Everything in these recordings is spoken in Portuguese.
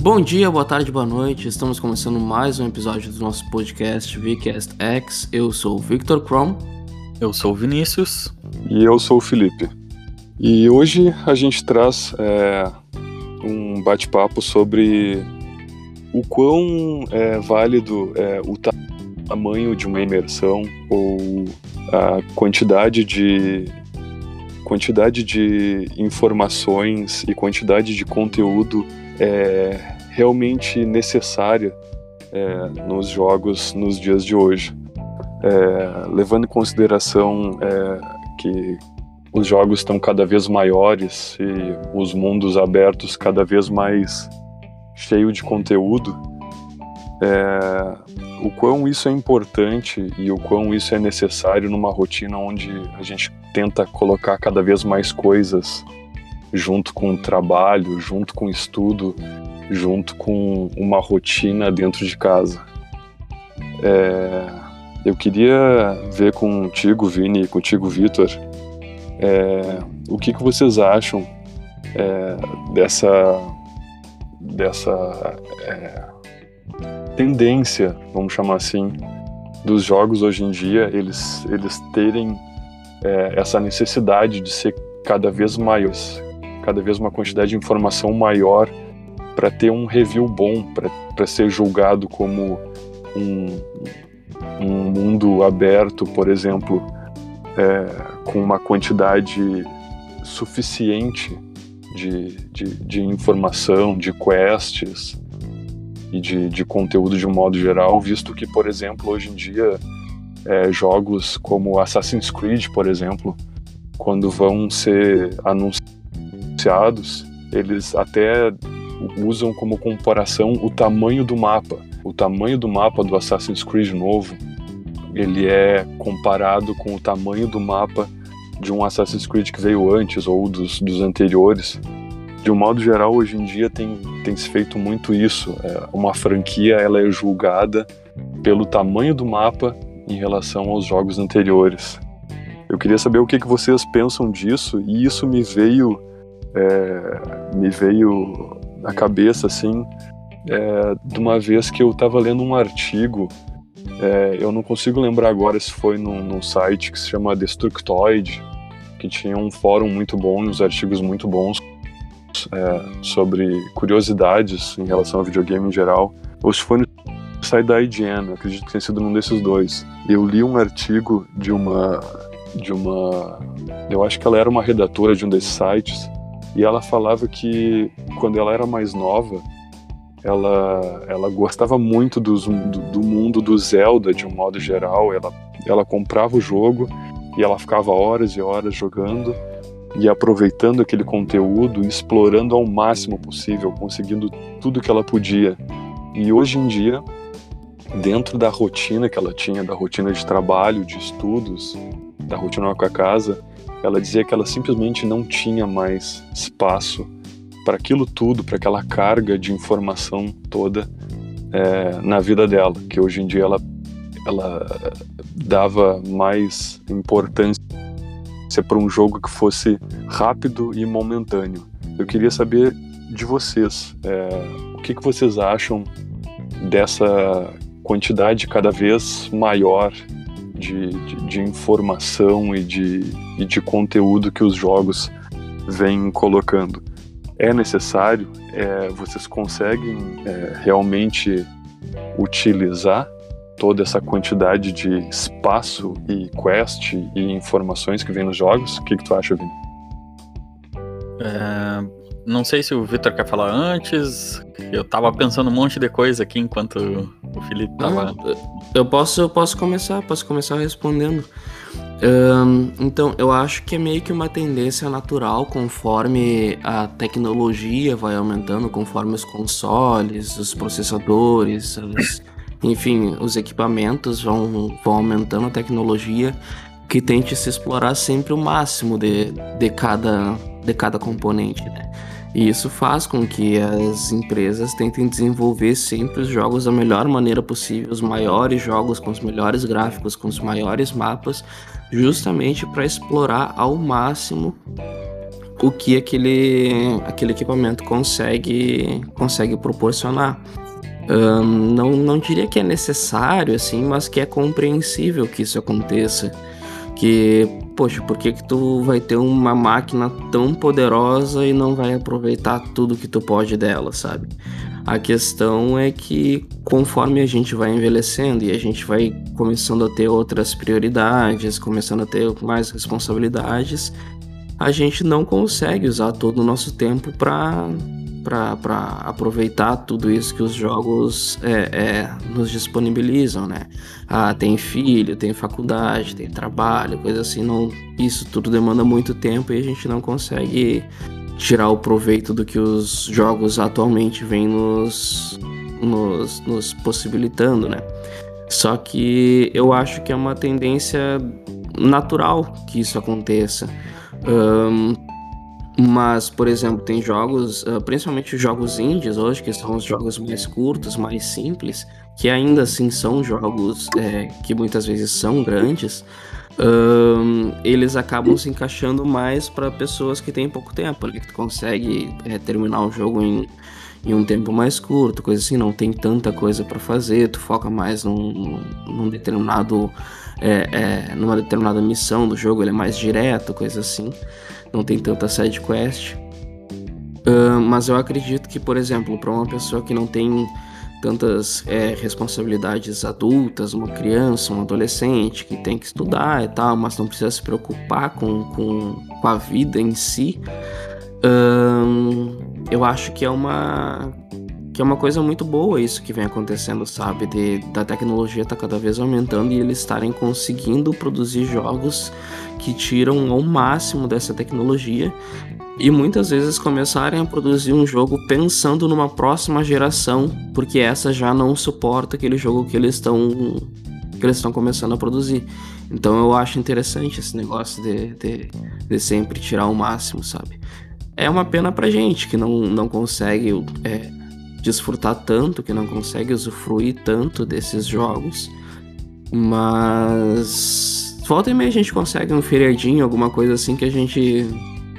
Bom dia, boa tarde, boa noite. Estamos começando mais um episódio do nosso podcast VCast X. Eu sou o Victor Crom. Eu sou o Vinícius. E eu sou o Felipe. E hoje a gente traz é, um bate-papo sobre o quão é válido é o tamanho de uma imersão ou a quantidade de quantidade de informações e quantidade de conteúdo é realmente necessária é, nos jogos nos dias de hoje. É, levando em consideração é, que os jogos estão cada vez maiores e os mundos abertos cada vez mais cheio de conteúdo, é, o quão isso é importante e o quão isso é necessário numa rotina onde a gente tenta colocar cada vez mais coisas junto com o trabalho, junto com o estudo, junto com uma rotina dentro de casa. É, eu queria ver contigo, Vini, e contigo, Vitor, é, o que, que vocês acham é, dessa, dessa é, tendência, vamos chamar assim, dos jogos hoje em dia, eles, eles terem é, essa necessidade de ser cada vez maiores, cada vez uma quantidade de informação maior para ter um review bom, para ser julgado como um, um mundo aberto, por exemplo, é, com uma quantidade suficiente de, de, de informação, de quests e de, de, conteúdo de um modo geral, visto que, por exemplo, hoje em dia, é, jogos como Assassin's Creed, por exemplo, quando vão ser anunciados, eles até usam como comparação o tamanho do mapa. O tamanho do mapa do Assassin's Creed novo ele é comparado com o tamanho do mapa de um Assassin's Creed que veio antes ou dos, dos anteriores. De um modo geral, hoje em dia tem, tem se feito muito isso. É, uma franquia ela é julgada pelo tamanho do mapa em relação aos jogos anteriores. Eu queria saber o que, que vocês pensam disso e isso me veio é, me veio na cabeça assim é, de uma vez que eu estava lendo um artigo é, eu não consigo lembrar agora se foi num, num, site que se chama Destructoid, que tinha um fórum muito bom e uns artigos muito bons é, sobre curiosidades em relação ao videogame em geral, ou se foi no site da IGN, acredito que tenha sido num desses dois. Eu li um artigo de uma de uma eu acho que ela era uma redatora de um desses sites e ela falava que quando ela era mais nova ela, ela gostava muito do, do, mundo do Zelda de um modo geral. Ela, ela comprava o jogo e ela ficava horas e horas jogando e aproveitando aquele conteúdo, explorando ao máximo possível, conseguindo tudo que ela podia. E hoje em dia, dentro da rotina que ela tinha, da rotina de trabalho, de estudos, da rotina com a casa, ela dizia que ela simplesmente não tinha mais espaço para aquilo tudo, para aquela carga de informação toda é, na vida dela, que hoje em dia ela, ela dava mais importância para um jogo que fosse rápido e momentâneo. Eu queria saber de vocês, é, o que, que vocês acham dessa quantidade cada vez maior de, de, de informação e de, e de conteúdo que os jogos vêm colocando é necessário, é, vocês conseguem é, realmente utilizar toda essa quantidade de espaço e quest e informações que vem nos jogos? O que, que tu acha, Vini? É, não sei se o Victor quer falar antes. Eu tava pensando um monte de coisa aqui enquanto o Felipe tava. eu posso, eu posso começar, posso começar respondendo. Um, então, eu acho que é meio que uma tendência natural conforme a tecnologia vai aumentando, conforme os consoles, os processadores, os, enfim, os equipamentos vão, vão aumentando a tecnologia, que tente se explorar sempre o máximo de, de, cada, de cada componente, né? E isso faz com que as empresas tentem desenvolver sempre os jogos da melhor maneira possível, os maiores jogos com os melhores gráficos, com os maiores mapas, justamente para explorar ao máximo o que aquele, aquele equipamento consegue, consegue proporcionar. Um, não, não diria que é necessário, assim, mas que é compreensível que isso aconteça. Que, poxa, por que, que tu vai ter uma máquina tão poderosa e não vai aproveitar tudo que tu pode dela, sabe? A questão é que conforme a gente vai envelhecendo e a gente vai começando a ter outras prioridades, começando a ter mais responsabilidades, a gente não consegue usar todo o nosso tempo para para aproveitar tudo isso que os jogos é, é, nos disponibilizam, né? Ah, tem filho, tem faculdade, tem trabalho, coisa assim. Não, isso tudo demanda muito tempo e a gente não consegue tirar o proveito do que os jogos atualmente vêm nos, nos, nos possibilitando, né? Só que eu acho que é uma tendência natural que isso aconteça. Um, mas, por exemplo, tem jogos, uh, principalmente os jogos indies hoje, que são os jogos mais curtos, mais simples, que ainda assim são jogos é, que muitas vezes são grandes, um, eles acabam se encaixando mais para pessoas que têm pouco tempo, ali, que tu consegue é, terminar o jogo em, em um tempo mais curto, coisa assim, não tem tanta coisa para fazer, tu foca mais num, num determinado é, é, numa determinada missão do jogo, ele é mais direto, coisa assim não tem tanta side quest. Uh, mas eu acredito que, por exemplo, para uma pessoa que não tem tantas é, responsabilidades adultas, uma criança, um adolescente que tem que estudar e tal, mas não precisa se preocupar com, com, com a vida em si, eu acho que é uma que é uma coisa muito boa isso que vem acontecendo, sabe? De, da tecnologia tá cada vez aumentando e eles estarem conseguindo produzir jogos que tiram ao máximo dessa tecnologia e muitas vezes começarem a produzir um jogo pensando numa próxima geração, porque essa já não suporta aquele jogo que eles estão que eles estão começando a produzir. Então eu acho interessante esse negócio de, de, de sempre tirar o máximo, sabe? É uma pena pra gente que não, não consegue é, desfrutar tanto, que não consegue usufruir tanto desses jogos. Mas volta e meia a gente consegue um feriadinho, alguma coisa assim que a gente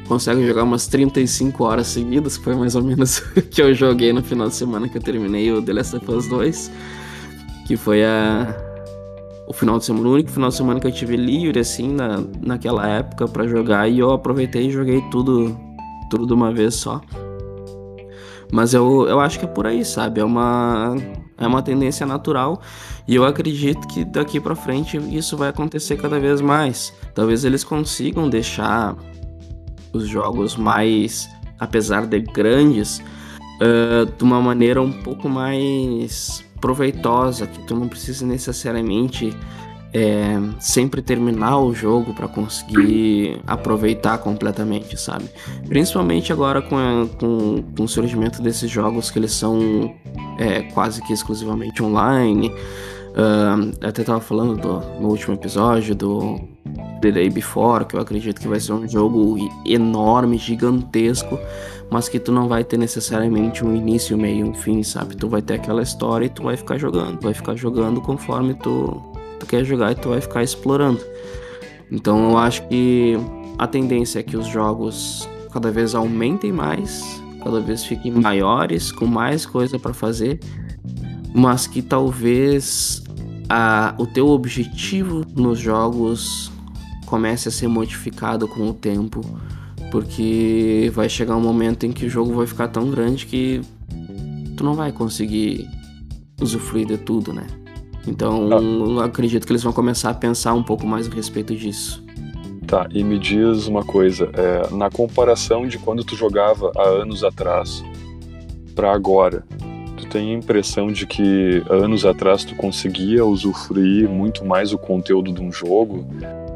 consegue jogar umas 35 horas seguidas, que foi mais ou menos o que eu joguei no final de semana que eu terminei o The Last of Us 2, que foi a o final de semana, o único final de semana que eu tive livre assim na, naquela época para jogar e eu aproveitei e joguei tudo tudo de uma vez só. Mas eu, eu acho que é por aí, sabe? É uma, é uma tendência natural e eu acredito que daqui para frente isso vai acontecer cada vez mais. Talvez eles consigam deixar os jogos mais, apesar de grandes, uh, de uma maneira um pouco mais proveitosa, que tu não precisa necessariamente é, sempre terminar o jogo para conseguir aproveitar completamente, sabe? Principalmente agora com, a, com, com, o surgimento desses jogos que eles são é, quase que exclusivamente online. Uh, até tava falando do, no último episódio do The Day Before, que eu acredito que vai ser um jogo enorme, gigantesco, mas que tu não vai ter necessariamente um início, meio e um fim, sabe? Tu vai ter aquela história e tu vai ficar jogando, vai ficar jogando conforme tu tu quer jogar e tu vai ficar explorando. Então eu acho que a tendência é que os jogos cada vez aumentem mais, cada vez fiquem maiores, com mais coisa para fazer, mas que talvez a, o teu objetivo nos jogos comece a ser modificado com o tempo, porque vai chegar um momento em que o jogo vai ficar tão grande que tu não vai conseguir usufruir de tudo, né? Então, ah. acredito que eles vão começar a pensar um pouco mais a respeito disso. Tá, e me diz uma coisa, é, na comparação de quando tu jogava há anos atrás para agora, tu tem a impressão de que anos atrás tu conseguia usufruir muito mais o conteúdo de um jogo?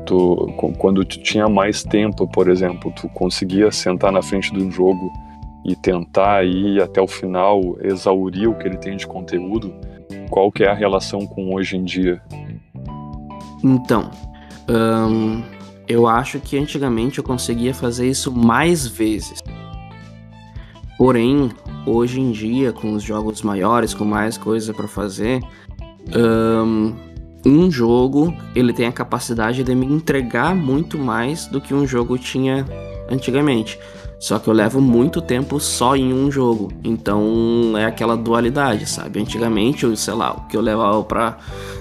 Tu, quando tu tinha mais tempo, por exemplo, tu conseguia sentar na frente de um jogo e tentar ir até o final, exaurir o que ele tem de conteúdo? Qual que é a relação com hoje em dia? Então, hum, eu acho que antigamente eu conseguia fazer isso mais vezes. Porém, hoje em dia, com os jogos maiores, com mais coisa para fazer, um, um jogo ele tem a capacidade de me entregar muito mais do que um jogo tinha antigamente. Só que eu levo muito tempo só em um jogo. Então é aquela dualidade, sabe? Antigamente, eu, sei lá, o que eu levava para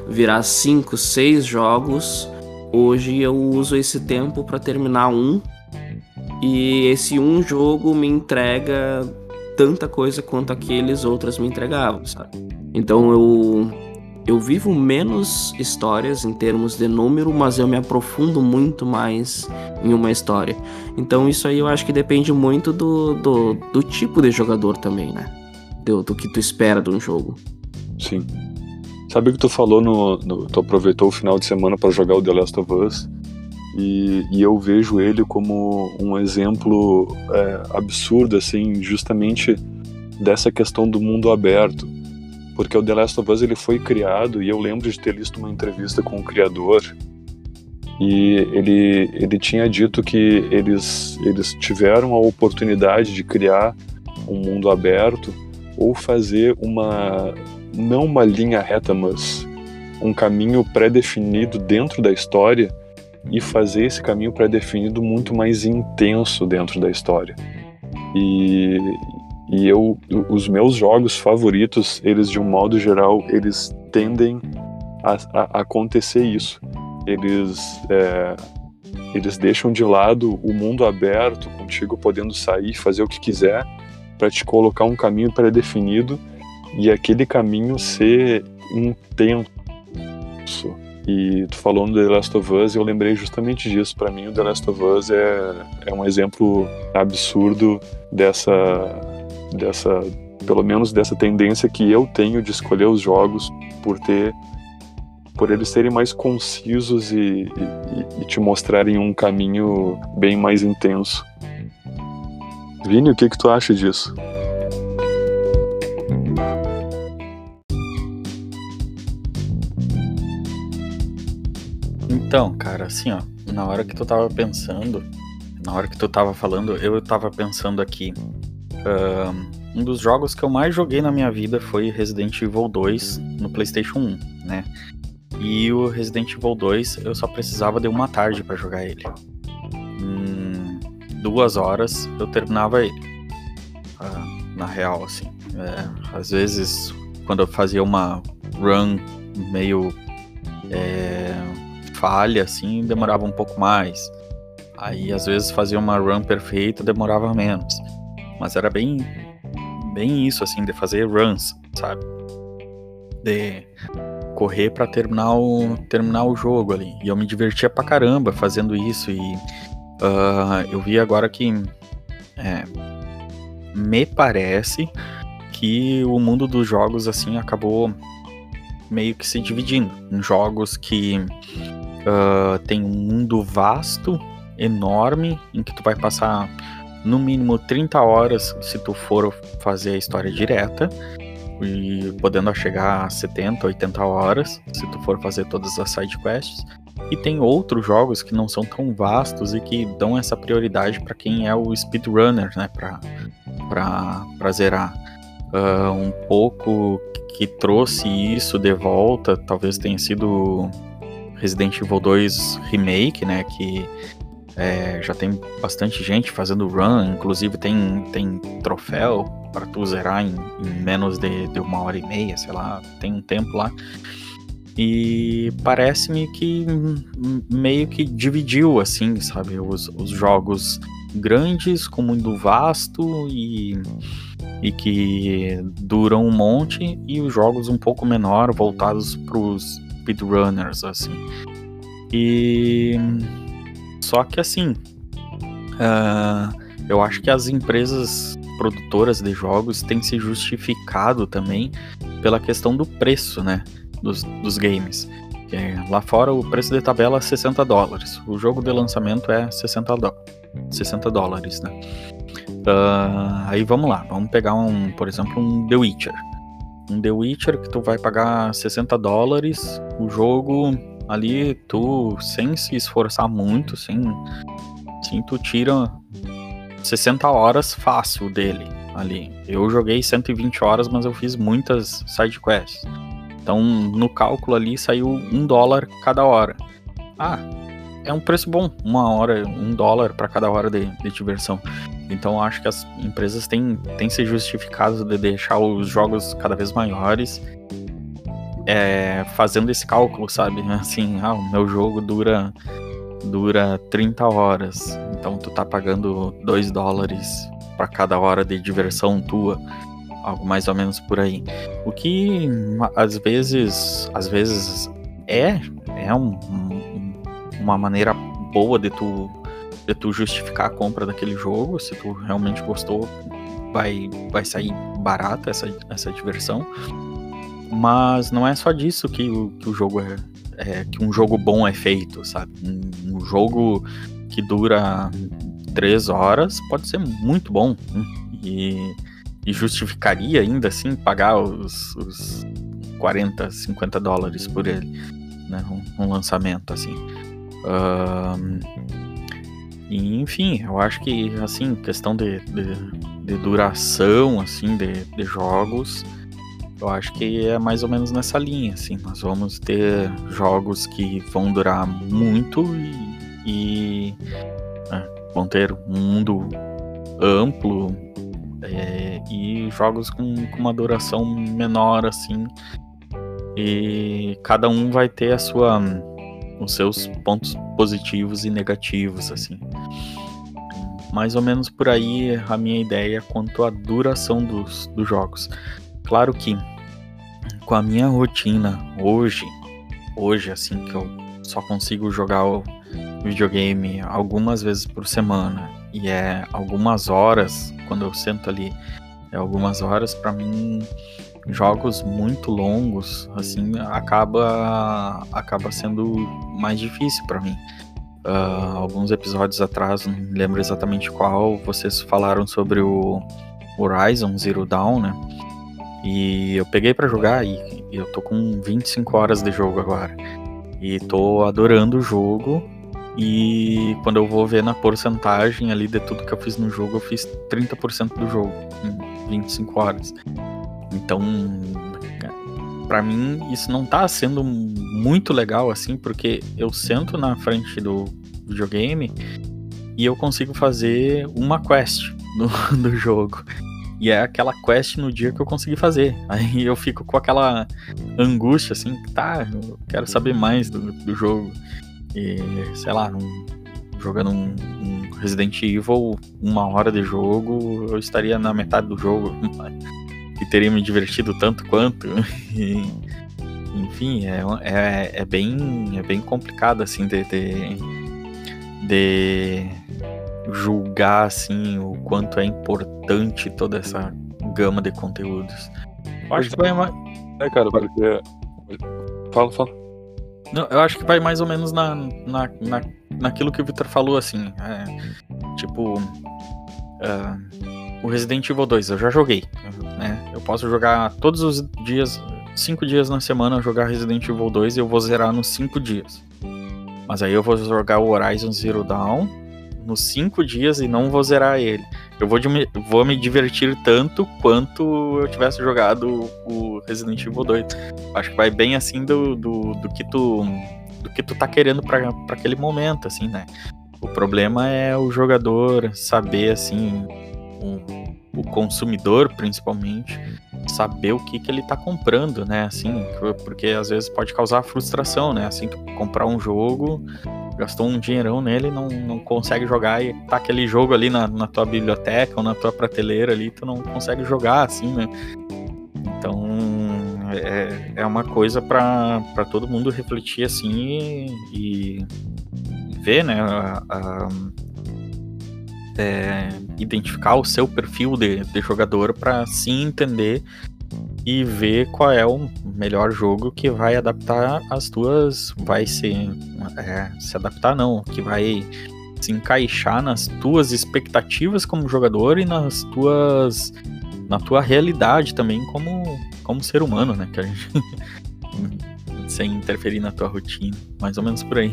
virar 5, 6 jogos, hoje eu uso esse tempo para terminar um. E esse um jogo me entrega tanta coisa quanto aqueles outros me entregavam, sabe? Então eu eu vivo menos histórias em termos de número, mas eu me aprofundo muito mais em uma história. Então isso aí eu acho que depende muito do, do, do tipo de jogador também, né? Do, do, que tu espera de um jogo. Sim. Sabe o que tu falou no, no Tu aproveitou o final de semana para jogar o The Last of Us e, e eu vejo ele como um exemplo é, absurdo, assim, justamente dessa questão do mundo aberto porque o The Last of Us ele foi criado e eu lembro de ter visto uma entrevista com o criador e ele ele tinha dito que eles eles tiveram a oportunidade de criar um mundo aberto ou fazer uma não uma linha reta, mas um caminho pré-definido dentro da história e fazer esse caminho pré-definido muito mais intenso dentro da história. E, e eu, os meus jogos favoritos, eles de um modo geral, eles tendem a, a acontecer isso. Eles, é, eles deixam de lado o mundo aberto, contigo podendo sair, fazer o que quiser, para te colocar um caminho pré-definido e aquele caminho ser intenso. E tu falou no The Last of Us, eu lembrei justamente disso. Para mim, o The Last of Us é, é um exemplo absurdo dessa dessa, pelo menos dessa tendência que eu tenho de escolher os jogos por ter por eles serem mais concisos e, e, e te mostrarem um caminho bem mais intenso. Vini, o que, que tu acha disso? Então, cara, assim, ó, na hora que tu tava pensando, na hora que tu tava falando, eu tava pensando aqui, um dos jogos que eu mais joguei na minha vida foi Resident Evil 2 no PlayStation 1, né? E o Resident Evil 2 eu só precisava de uma tarde para jogar ele. Em duas horas eu terminava ele. Uh, na real, assim. É, às vezes, quando eu fazia uma run meio é, falha, assim, demorava um pouco mais. Aí, às vezes, fazia uma run perfeita, demorava menos. Mas era bem, bem isso, assim, de fazer runs, sabe? De correr para terminar o, terminar o jogo ali. E eu me divertia pra caramba fazendo isso. E uh, eu vi agora que é, me parece que o mundo dos jogos assim acabou meio que se dividindo em jogos que uh, tem um mundo vasto, enorme, em que tu vai passar no mínimo 30 horas se tu for fazer a história direta e podendo chegar a 70, 80 horas se tu for fazer todas as side quests. E tem outros jogos que não são tão vastos e que dão essa prioridade para quem é o speedrunner, né, para zerar. Uh, um pouco que trouxe isso de volta, talvez tenha sido Resident Evil 2 Remake, né, que é, já tem bastante gente fazendo run, inclusive tem, tem troféu para tu zerar em, em menos de, de, uma hora e meia, sei lá, tem um tempo lá. E parece-me que meio que dividiu, assim, sabe, os, os jogos grandes com mundo vasto e, e que duram um monte, e os jogos um pouco menor, voltados para os speedrunners, assim. E só que assim, uh, eu acho que as empresas produtoras de jogos têm se justificado também pela questão do preço, né, dos, dos games. É, lá fora o preço de tabela é 60 dólares. O jogo de lançamento é 60, 60 dólares, né? Uh, aí vamos lá, vamos pegar um, por exemplo, um The Witcher. Um The Witcher que tu vai pagar 60 dólares, o jogo ali tu, sem se esforçar muito, sem, sem tu tira 60 horas fácil dele ali. Eu joguei 120 horas, mas eu fiz muitas side quests. Então, no cálculo ali saiu um dólar cada hora. Ah, é um preço bom, uma hora, um dólar para cada hora de, de diversão. Então acho que as empresas têm, têm se justificado de deixar os jogos cada vez maiores, é, fazendo esse cálculo, sabe? Assim, ah, o meu jogo dura dura 30 horas, então tu tá pagando 2 dólares para cada hora de diversão tua, algo mais ou menos por aí. O que às vezes, às vezes é é um, um, uma maneira boa de tu de tu justificar a compra daquele jogo, se tu realmente gostou, vai vai sair barata essa, essa diversão. Mas não é só disso que o, que o jogo é, é que um jogo bom é feito, sabe? Um, um jogo que dura três horas pode ser muito bom né? e, e, justificaria ainda assim pagar os, os 40, 50 dólares por ele, né? Um, um lançamento assim. Um, enfim, eu acho que assim questão de, de, de duração assim de, de jogos eu acho que é mais ou menos nessa linha, assim. Nós vamos ter jogos que vão durar muito e, e é, vão ter um mundo amplo é, e jogos com, com, uma duração menor, assim. E cada um vai ter a sua, os seus pontos positivos e negativos, assim. Mais ou menos por aí a minha ideia quanto à duração dos, dos jogos. Claro que com a minha rotina hoje, hoje assim que eu só consigo jogar o videogame algumas vezes por semana e é algumas horas quando eu sento ali, é algumas horas para mim jogos muito longos assim acaba acaba sendo mais difícil para mim. Uh, alguns episódios atrás, não lembro exatamente qual, vocês falaram sobre o Horizon Zero Dawn, né? E eu peguei para jogar e eu tô com 25 horas de jogo agora. E tô adorando o jogo. E quando eu vou ver na porcentagem ali de tudo que eu fiz no jogo, eu fiz 30% do jogo em 25 horas. Então, para mim, isso não tá sendo muito legal assim, porque eu sento na frente do videogame e eu consigo fazer uma quest do, do jogo. E é aquela quest no dia que eu consegui fazer. Aí eu fico com aquela angústia, assim, tá, eu quero saber mais do, do jogo. E, sei lá, num, jogando um, um, Resident Evil, uma hora de jogo, eu estaria na metade do jogo. e teria me divertido tanto quanto. E, enfim, é, é, é, bem, é bem complicado, assim, de, de, de julgar assim o quanto é importante toda essa gama de conteúdos. Eu acho que vai mais. É, cara, porque. Fala, fala. Não, eu acho que vai mais ou menos na, na, na, naquilo que o Victor falou, assim. É, tipo. Uh, o Resident Evil 2, eu já joguei. Né? Eu posso jogar todos os dias, cinco dias na semana, jogar Resident Evil 2 e eu vou zerar nos cinco dias. Mas aí eu vou jogar o Horizon Zero Dawn nos cinco dias e não vou zerar ele. Eu vou, vou me divertir tanto quanto eu tivesse jogado o Resident Evil 2. Acho que vai bem assim do, do, do que tu do que tu tá querendo para aquele momento, assim, né? O problema é o jogador saber, assim, o, o consumidor, principalmente, saber o que, que ele tá comprando, né? Assim, porque às vezes pode causar frustração, né? Assim, tu comprar um jogo gastou um dinheirão nele não, não consegue jogar e tá aquele jogo ali na, na tua biblioteca ou na tua prateleira ali, tu não consegue jogar assim, né? Então é, é uma coisa para todo mundo refletir assim e, e ver, né? A, a, é, identificar o seu perfil de, de jogador para sim entender e ver qual é o melhor jogo que vai adaptar as tuas. Vai se, é, se adaptar, não, que vai se encaixar nas tuas expectativas como jogador e nas tuas. na tua realidade também como, como ser humano, né? Que a gente, sem interferir na tua rotina. Mais ou menos por aí.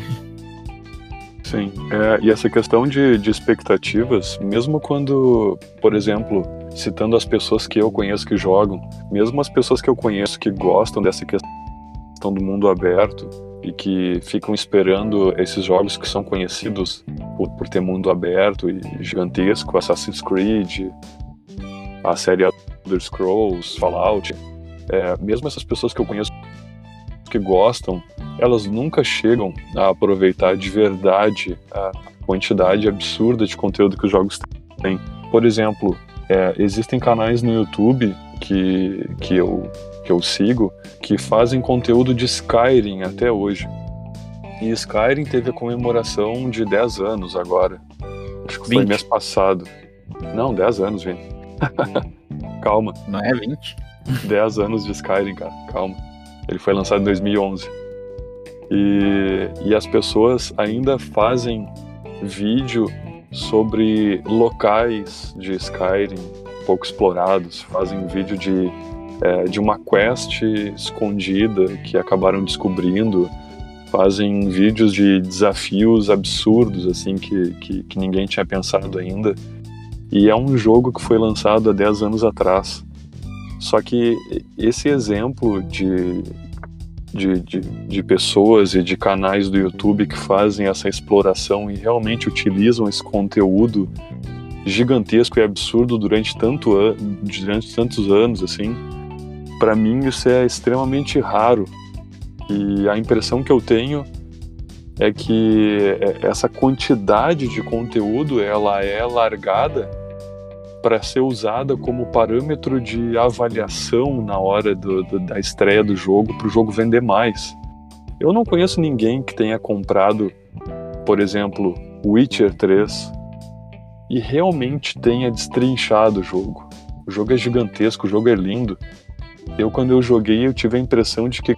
Sim, é, e essa questão de, de expectativas, mesmo quando, por exemplo, citando as pessoas que eu conheço que jogam, mesmo as pessoas que eu conheço que gostam dessa questão do mundo aberto, e que ficam esperando esses jogos que são conhecidos por, por ter mundo aberto e gigantesco, Assassin's Creed, a série Elder Scrolls, Fallout. É, mesmo essas pessoas que eu conheço que gostam, elas nunca chegam a aproveitar de verdade a quantidade absurda de conteúdo que os jogos têm. Por exemplo, é, existem canais no YouTube que, que, eu, que eu sigo que fazem conteúdo de Skyrim até hoje. E Skyrim teve a comemoração de 10 anos agora. Acho que 20. foi mês passado. Não, 10 anos, vem. Calma. Não é 20? 10 anos de Skyrim, cara. Calma. Ele foi lançado em 2011. E, e as pessoas ainda fazem vídeo sobre locais de Skyrim pouco explorados, fazem vídeo de, é, de uma quest escondida que acabaram descobrindo, fazem vídeos de desafios absurdos assim que, que, que ninguém tinha pensado ainda. E é um jogo que foi lançado há 10 anos atrás. Só que esse exemplo de, de, de, de, pessoas e de canais do YouTube que fazem essa exploração e realmente utilizam esse conteúdo gigantesco e absurdo durante, tanto an durante tantos anos, assim, para mim isso é extremamente raro. E a impressão que eu tenho é que essa quantidade de conteúdo ela é largada para ser usada como parâmetro de avaliação na hora do, do, da estreia do jogo para o jogo vender mais. Eu não conheço ninguém que tenha comprado, por exemplo, Witcher 3 e realmente tenha destrinchado o jogo. O jogo é gigantesco, o jogo é lindo. Eu, quando eu joguei, eu tive a impressão de que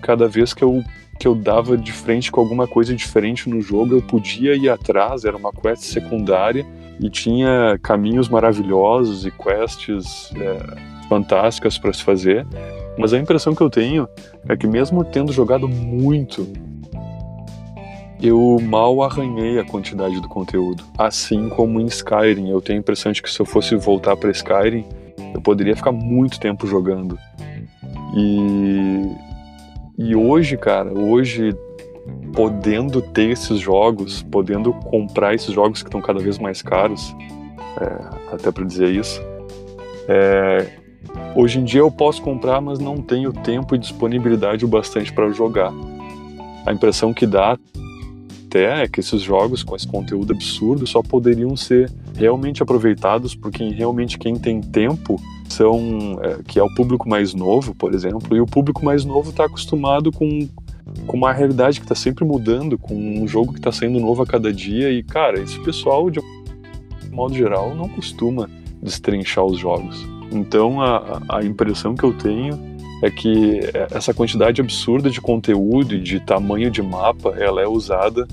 cada vez que eu, que eu dava de frente com alguma coisa diferente no jogo, eu podia ir atrás, era uma quest secundária e tinha caminhos maravilhosos e quests é, fantásticas para se fazer. Mas a impressão que eu tenho é que mesmo tendo jogado muito, eu mal arranhei a quantidade do conteúdo. Assim como em Skyrim, eu tenho a impressão de que se eu fosse voltar para Skyrim, eu poderia ficar muito tempo jogando. E e hoje, cara, hoje podendo ter esses jogos, podendo comprar esses jogos que estão cada vez mais caros, é, até para dizer isso. É, hoje em dia eu posso comprar, mas não tenho tempo e disponibilidade o bastante para jogar. A impressão que dá até é que esses jogos com esse conteúdo absurdo só poderiam ser realmente aproveitados por quem realmente quem tem tempo são é, que é o público mais novo, por exemplo, e o público mais novo está acostumado com com uma realidade que está sempre mudando, com um jogo que está saindo novo a cada dia. E, cara, esse pessoal, de modo geral, não costuma destrinchar os jogos. Então, a, a impressão que eu tenho é que essa quantidade absurda de conteúdo e de tamanho de mapa, ela é usada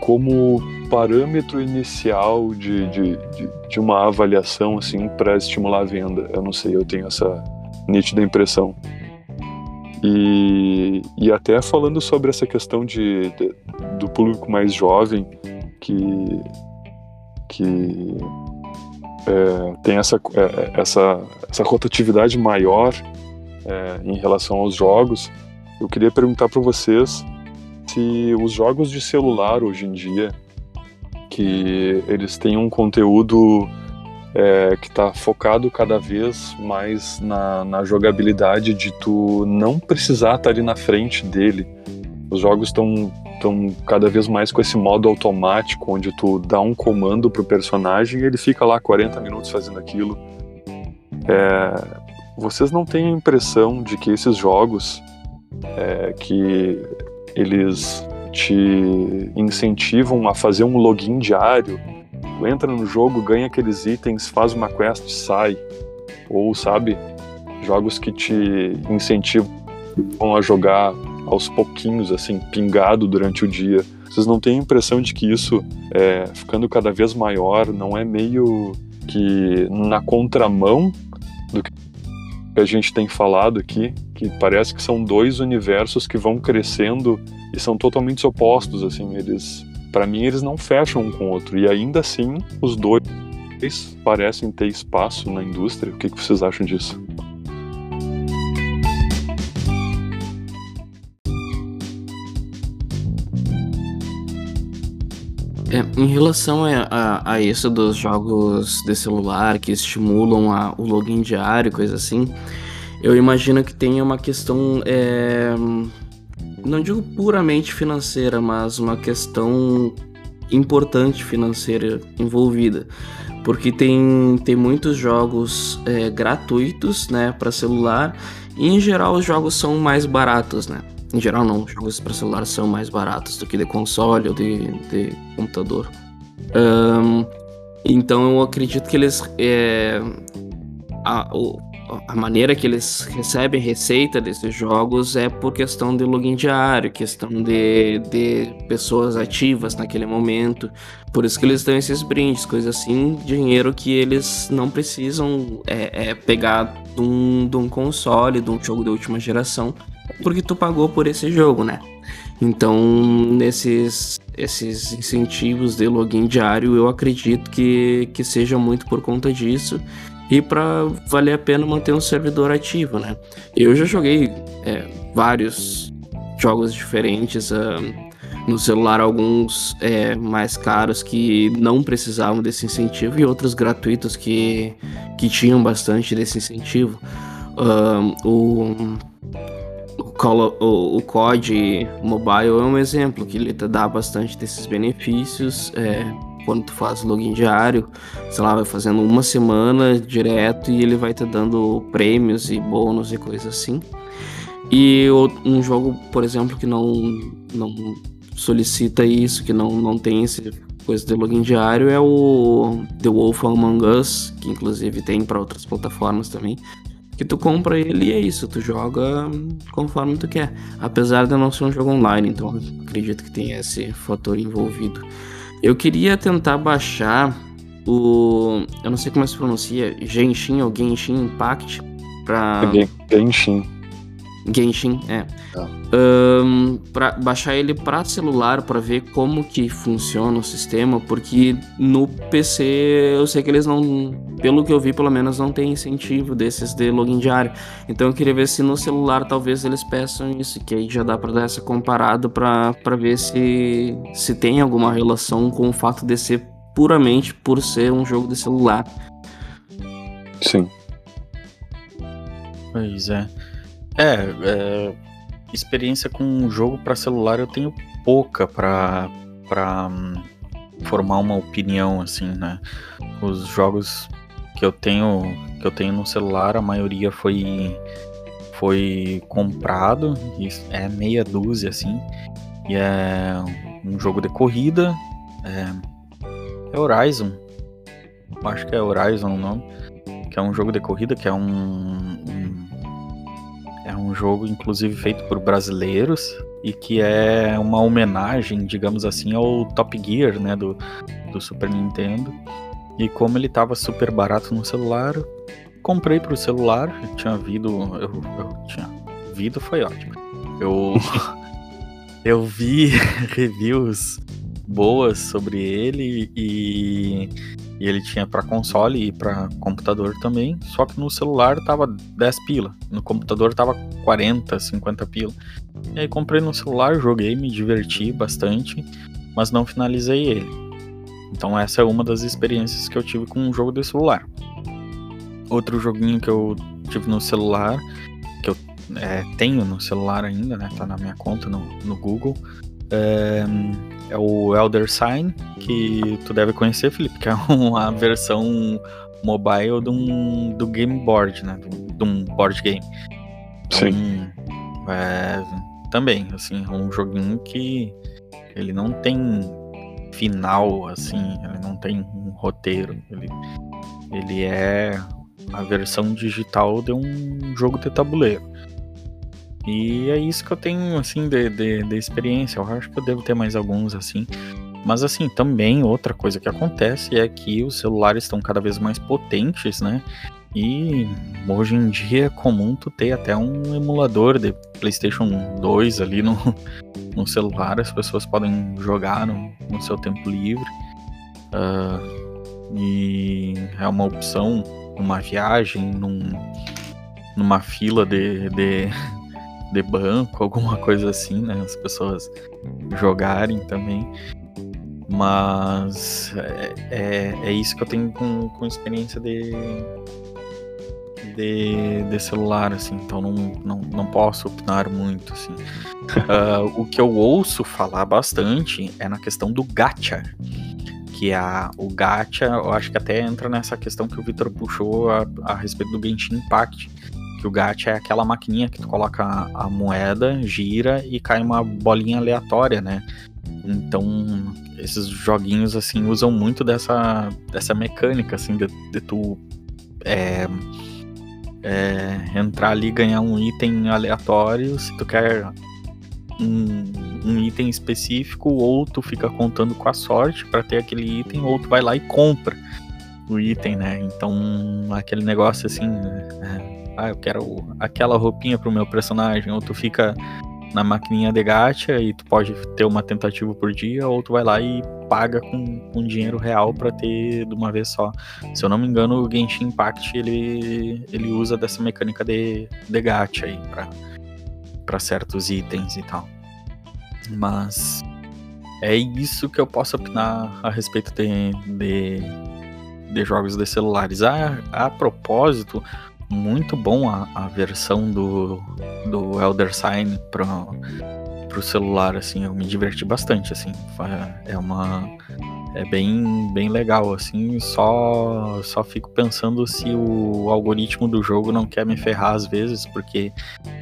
como parâmetro inicial de, de, de, de uma avaliação assim para estimular a venda. Eu não sei, eu tenho essa nítida impressão. E, e até falando sobre essa questão de, de do público mais jovem que, que é, tem essa, é, essa, essa rotatividade maior é, em relação aos jogos, eu queria perguntar para vocês se os jogos de celular hoje em dia, que eles têm um conteúdo é, que está focado cada vez mais na, na, jogabilidade de tu não precisar estar tá ali na frente dele. Os jogos estão estão cada vez mais com esse modo automático, onde tu dá um comando pro personagem e ele fica lá 40 minutos fazendo aquilo. É, vocês não têm a impressão de que esses jogos é, que eles te incentivam a fazer um login diário entra no jogo, ganha aqueles itens, faz uma quest, sai. Ou, sabe, jogos que te incentivam a jogar aos pouquinhos, assim, pingado durante o dia. Vocês não têm a impressão de que isso, é, ficando cada vez maior, não é meio que na contramão do que a gente tem falado aqui, que parece que são dois universos que vão crescendo e são totalmente opostos, assim, eles para mim, eles não fecham um com o outro. E ainda assim, os dois parecem ter espaço na indústria. O que, que vocês acham disso? É, em relação a, a, a, isso dos jogos de celular que estimulam a, o login diário, coisa assim, eu imagino que tenha uma questão é não digo puramente financeira, mas uma questão importante financeira envolvida. Porque tem, tem muitos jogos é, gratuitos né, para celular e em geral os jogos são mais baratos, né? Em geral não, jogos para celular são mais baratos do que de console ou de, de computador. Um, então eu acredito que eles. É, a, o, a maneira que eles recebem receita desses jogos é por questão de login diário, questão de, de pessoas ativas naquele momento. Por isso que eles dão esses brindes, coisas assim, dinheiro que eles não precisam é, é pegar de um, de um console, de um jogo de última geração, porque tu pagou por esse jogo, né? Então, nesses esses incentivos de login diário, eu acredito que, que seja muito por conta disso e para valer a pena manter um servidor ativo, né? Eu já joguei é, vários jogos diferentes uh, no celular, alguns é, mais caros que não precisavam desse incentivo e outros gratuitos que, que tinham bastante desse incentivo. Uh, o, o, o, o COD Mobile é um exemplo que ele dá bastante desses benefícios. É, quando tu faz login diário, sei lá, vai fazendo uma semana direto e ele vai te dando prêmios e bônus e coisas assim. E um jogo, por exemplo, que não, não solicita isso, que não, não tem esse coisa de login diário, é o The Wolf Among Us, que inclusive tem para outras plataformas também. Que tu compra ele e é isso, tu joga conforme tu quer. Apesar de não ser um jogo online, então acredito que tem esse fator envolvido. Eu queria tentar baixar o. Eu não sei como é se pronuncia, Genshin ou Genshin Impact. Pra... Genshin. Genshin, é. Um, para baixar ele para celular para ver como que funciona o sistema, porque no PC eu sei que eles não, pelo que eu vi pelo menos não tem incentivo desses de login diário. Então eu queria ver se no celular talvez eles peçam isso, que aí já dá para dar essa comparada para ver se se tem alguma relação com o fato de ser puramente por ser um jogo de celular. Sim. Pois é. É, é experiência com um jogo para celular eu tenho pouca para para um, formar uma opinião assim, né? Os jogos que eu tenho que eu tenho no celular, a maioria foi foi comprado, é meia dúzia assim, e é um jogo de corrida, é, é Horizon, acho que é Horizon o nome, que é um jogo de corrida, que é um, um é um jogo, inclusive, feito por brasileiros e que é uma homenagem, digamos assim, ao Top Gear, né, do, do Super Nintendo. E como ele estava super barato no celular, comprei para o celular. Eu tinha visto, eu, eu tinha visto, foi ótimo. Eu eu vi reviews boas sobre ele e e ele tinha para console e para computador também, só que no celular tava 10 pila, no computador tava 40, 50 pila. E aí comprei no celular, joguei, me diverti bastante, mas não finalizei ele. Então essa é uma das experiências que eu tive com um jogo de celular. Outro joguinho que eu tive no celular, que eu é, tenho no celular ainda, né? Tá na minha conta no, no Google. É, é o Elder Sign, que tu deve conhecer, Felipe, que é uma versão mobile de um, do Game Board, né? De um board game. Sim. Então, é, também, assim, é um joguinho que ele não tem final, assim, ele não tem um roteiro. Ele, ele é a versão digital de um jogo de tabuleiro. E é isso que eu tenho, assim, de, de, de, experiência. Eu acho que eu devo ter mais alguns, assim. Mas, assim, também outra coisa que acontece é que os celulares estão cada vez mais potentes, né? E hoje em dia é comum tu ter até um emulador de PlayStation 2 ali no, no celular. As pessoas podem jogar no, no seu tempo livre. Uh, e é uma opção numa viagem, num, numa fila de, de de banco, alguma coisa assim, né? As pessoas jogarem também. Mas é, é, é, isso que eu tenho com, com experiência de, de, de celular, assim, então não, não, não posso opinar muito, assim. uh, o que eu ouço falar bastante é na questão do gacha, que é a, o gacha, eu acho que até entra nessa questão que o Victor puxou a, a respeito do Genshin Impact, que o gacha é aquela maquininha que tu coloca a, a moeda, gira e cai uma bolinha aleatória, né? Então, esses joguinhos, assim, usam muito dessa, dessa mecânica, assim, de, de tu é, é, entrar ali e ganhar um item aleatório, se tu quer um, um, item específico, ou tu fica contando com a sorte para ter aquele item, ou tu vai lá e compra o item, né? Então, aquele negócio assim, é, ah, eu quero aquela roupinha pro meu personagem, ou tu fica na maquininha de gacha e tu pode ter uma tentativa por dia, ou tu vai lá e paga com, com dinheiro real para ter de uma vez só. Se eu não me engano, o Genshin Impact ele, ele usa dessa mecânica de, de gacha aí para certos itens e tal. Mas é isso que eu posso opinar a respeito de, de, de jogos de celulares. A, a propósito, muito bom a, a versão do, do Elder Sign pro, pro celular, assim, eu me diverti bastante, assim, é uma é bem, bem legal, assim, só, só fico pensando se o algoritmo do jogo não quer me ferrar às vezes, porque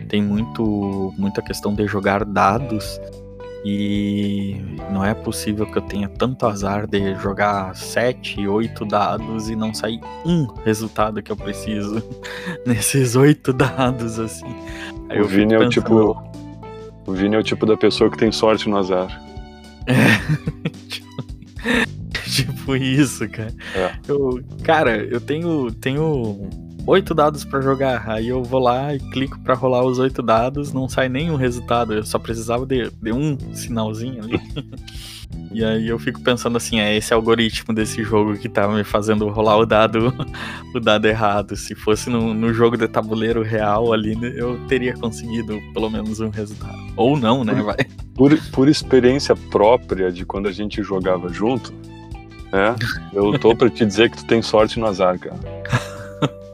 tem muito, muita questão de jogar dados e não é possível que eu tenha tanto azar de jogar 7, 8 dados e não sair um resultado que eu preciso nesses 8 dados, assim. Aí o Vini é o tipo. O Vini é o tipo da pessoa que tem sorte no azar. É. tipo isso, cara. É. Eu, cara, eu tenho, tenho oito dados para jogar. Aí eu vou lá e clico para rolar os oito dados, não sai nenhum resultado. Eu só precisava de, de um sinalzinho ali. e aí eu fico pensando assim, é esse algoritmo desse jogo que tá me fazendo rolar o dado, o dado errado. Se fosse no, no jogo de tabuleiro real ali, né, eu teria conseguido pelo menos um resultado. Ou não, né? Vai. Por, por experiência própria de quando a gente jogava junto, né? Eu tô para te dizer que tu tem sorte no azar, cara.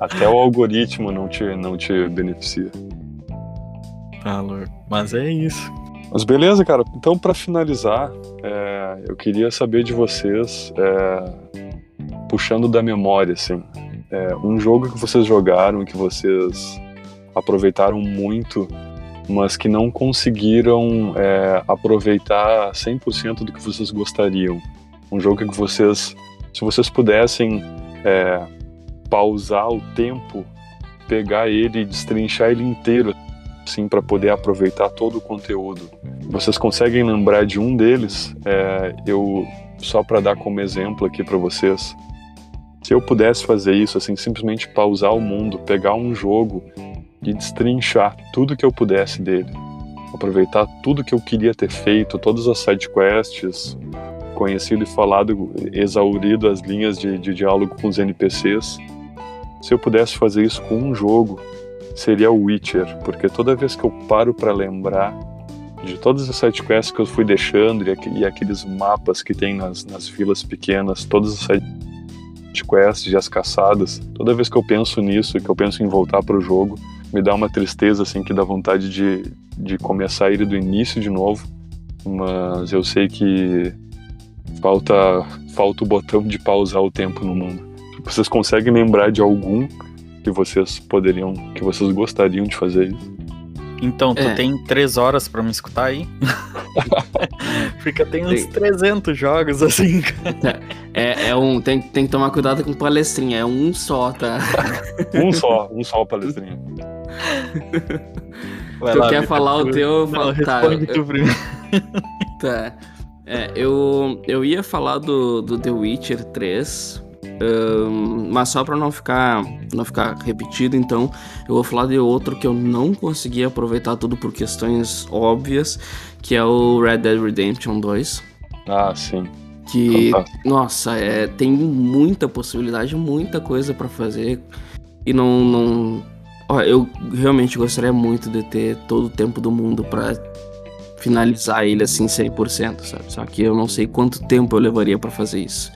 Até o algoritmo não te, não te beneficia. Tá, louco. Mas é isso. Mas beleza, cara. Então, para finalizar, é, eu queria saber de vocês, é, puxando da memória, assim, é, um jogo que vocês jogaram, que vocês aproveitaram muito, mas que não conseguiram é, aproveitar 100% do que vocês gostariam. Um jogo que vocês, se vocês pudessem é, pausar o tempo, pegar ele e destrinchar ele inteiro, assim, para poder aproveitar todo o conteúdo. Vocês conseguem lembrar de um deles? É, eu só para dar como exemplo aqui para vocês, se eu pudesse fazer isso, assim, simplesmente pausar o mundo, pegar um jogo e destrinchar tudo que eu pudesse dele, aproveitar tudo que eu queria ter feito, todas as side quests, conhecido e falado, exaurido as linhas de, de diálogo com os NPCs se eu pudesse fazer isso com um jogo, seria o Witcher, porque toda vez que eu paro para lembrar de todas as sidequests que eu fui deixando e, aqueles mapas que tem nas, nas vilas pequenas, todas as sidequests e as caçadas, toda vez que eu penso nisso e que eu penso em voltar para o jogo, me dá uma tristeza assim que dá vontade de, de começar ele do início de novo, mas eu sei que falta falta o botão de pausar o tempo no mundo. Vocês conseguem lembrar de algum que vocês poderiam, que vocês gostariam de fazer isso? Então, tu é. tem três horas para me escutar aí? Porque tem uns tem. 300 jogos assim. É, é um. Tem, tem que tomar cuidado com palestrinha, é um só, tá? um só, um só palestrinha. Vai tu lá, quer falar o teu? Não, tá, eu, tu primeiro. Tá. É, eu, eu ia falar do, do The Witcher 3, mas só para não ficar não ficar repetido, então eu vou falar de outro que eu não consegui aproveitar tudo por questões óbvias, que é o Red Dead Redemption 2. Ah, sim. Que, Fantástico. nossa, é, tem muita possibilidade, muita coisa para fazer e não, não... Ó, eu realmente gostaria muito de ter todo o tempo do mundo para finalizar ele assim 100%, sabe? Só que eu não sei quanto tempo eu levaria para fazer isso.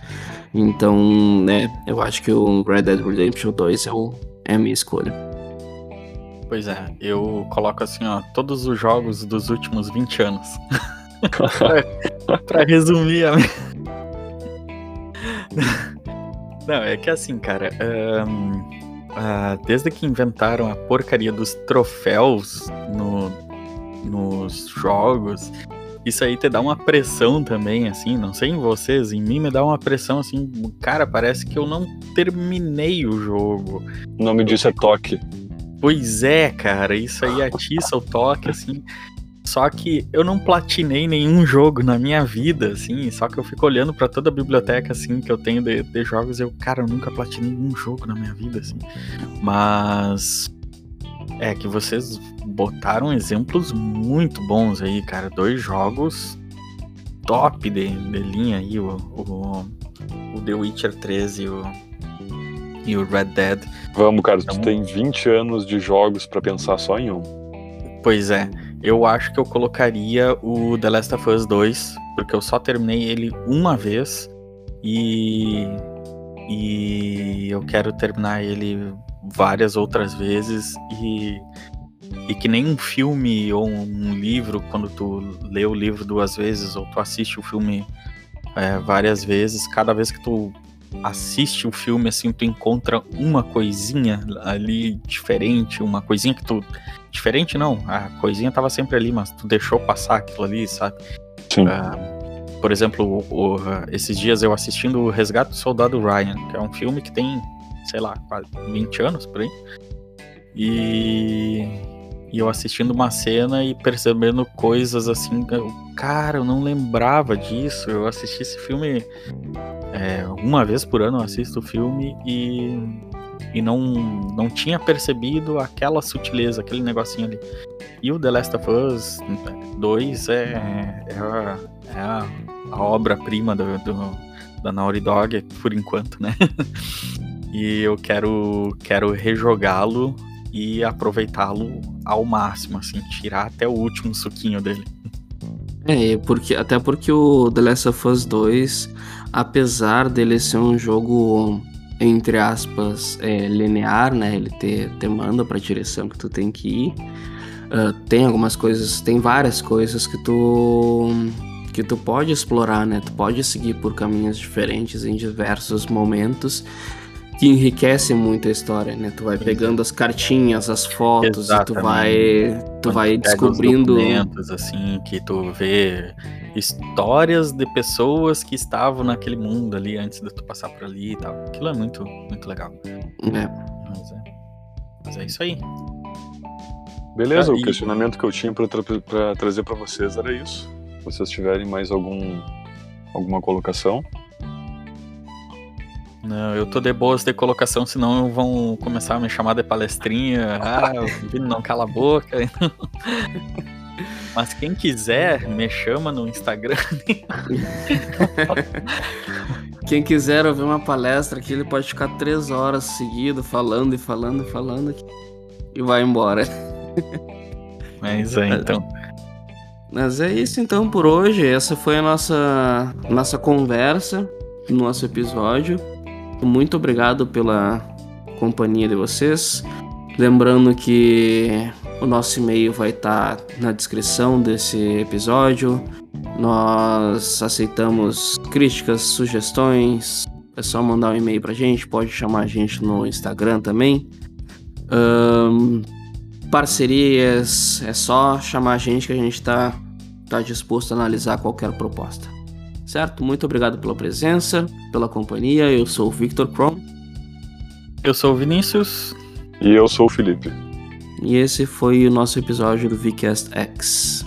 Então, né, eu acho que o Red Dead Redemption 2 é, o, é a minha escolha. Pois é, eu coloco assim, ó, todos os jogos dos últimos 20 anos. pra, pra resumir a. Não, é que assim, cara, um, uh, desde que inventaram a porcaria dos troféus no, nos jogos, isso aí te dá uma pressão também, assim, não sei em vocês, em mim me dá uma pressão, assim, cara, parece que eu não terminei o jogo. O nome disso é toque. Pois é, cara, isso aí atiça o toque, assim. Só que eu não platinei nenhum jogo na minha vida, assim, só que eu fico olhando para toda a biblioteca, assim, que eu tenho de, de jogos eu, cara, eu nunca platinei um jogo na minha vida, assim. Mas é que vocês botaram exemplos muito bons aí, cara. Dois jogos top de, de linha aí, o, o, o The Witcher 3 e o, e o Red Dead. Vamos, cara, então, tu tem 20 anos de jogos para pensar só em um. Pois é, eu acho que eu colocaria o The Last of Us 2, porque eu só terminei ele uma vez e e eu quero terminar ele várias outras vezes e e que nem um filme ou um livro, quando tu lê o livro duas vezes ou tu assiste o filme é, várias vezes, cada vez que tu assiste o filme assim, tu encontra uma coisinha ali diferente, uma coisinha que tu. Diferente não, a coisinha tava sempre ali, mas tu deixou passar aquilo ali, sabe? Sim. Uh, por exemplo, o, o, esses dias eu assistindo o Resgate do Soldado Ryan, que é um filme que tem, sei lá, quase 20 anos por aí. E, e eu assistindo uma cena e percebendo coisas assim, eu, cara, eu não lembrava disso. Eu assisti esse filme é, uma vez por ano, eu assisto o filme e, e não, não tinha percebido aquela sutileza, aquele negocinho ali. E o The Last of Us 2 é, é, a, é a a obra-prima do, do, da Naughty Dog, por enquanto, né? e eu quero, quero rejogá-lo e aproveitá-lo ao máximo, assim, tirar até o último suquinho dele. É, porque, até porque o The Last of Us 2, apesar dele ser um jogo, entre aspas, é, linear, né? Ele ter, ter manda pra direção que tu tem que ir. Uh, tem algumas coisas, tem várias coisas que tu que tu pode explorar, né? Tu pode seguir por caminhos diferentes em diversos momentos que enriquece muito a história, né? Tu vai pegando as cartinhas, as fotos Exatamente. e tu vai tu vai descobrindo documentos assim que tu vê histórias de pessoas que estavam naquele mundo ali antes de tu passar por ali e tal. Aquilo é muito muito legal. É. Mas é, Mas é isso aí. Beleza, ah, o questionamento que eu tinha para tra trazer para vocês era isso vocês tiverem mais algum alguma colocação. Não, eu tô de boas de colocação, senão vão começar a me chamar de palestrinha. Ah, o Vini não cala a boca. Mas quem quiser, me chama no Instagram. quem quiser ouvir uma palestra aqui, ele pode ficar três horas seguido falando e falando e falando e vai embora. Mas é, então. Mas é isso então por hoje. Essa foi a nossa, nossa conversa, nosso episódio. Muito obrigado pela companhia de vocês. Lembrando que o nosso e-mail vai estar tá na descrição desse episódio. Nós aceitamos críticas, sugestões. É só mandar um e-mail pra gente. Pode chamar a gente no Instagram também. Um, parcerias, é só chamar a gente que a gente está tá disposto a analisar qualquer proposta. Certo? Muito obrigado pela presença, pela companhia. Eu sou o Victor Kron. Eu sou o Vinícius. E eu sou o Felipe. E esse foi o nosso episódio do VCast X.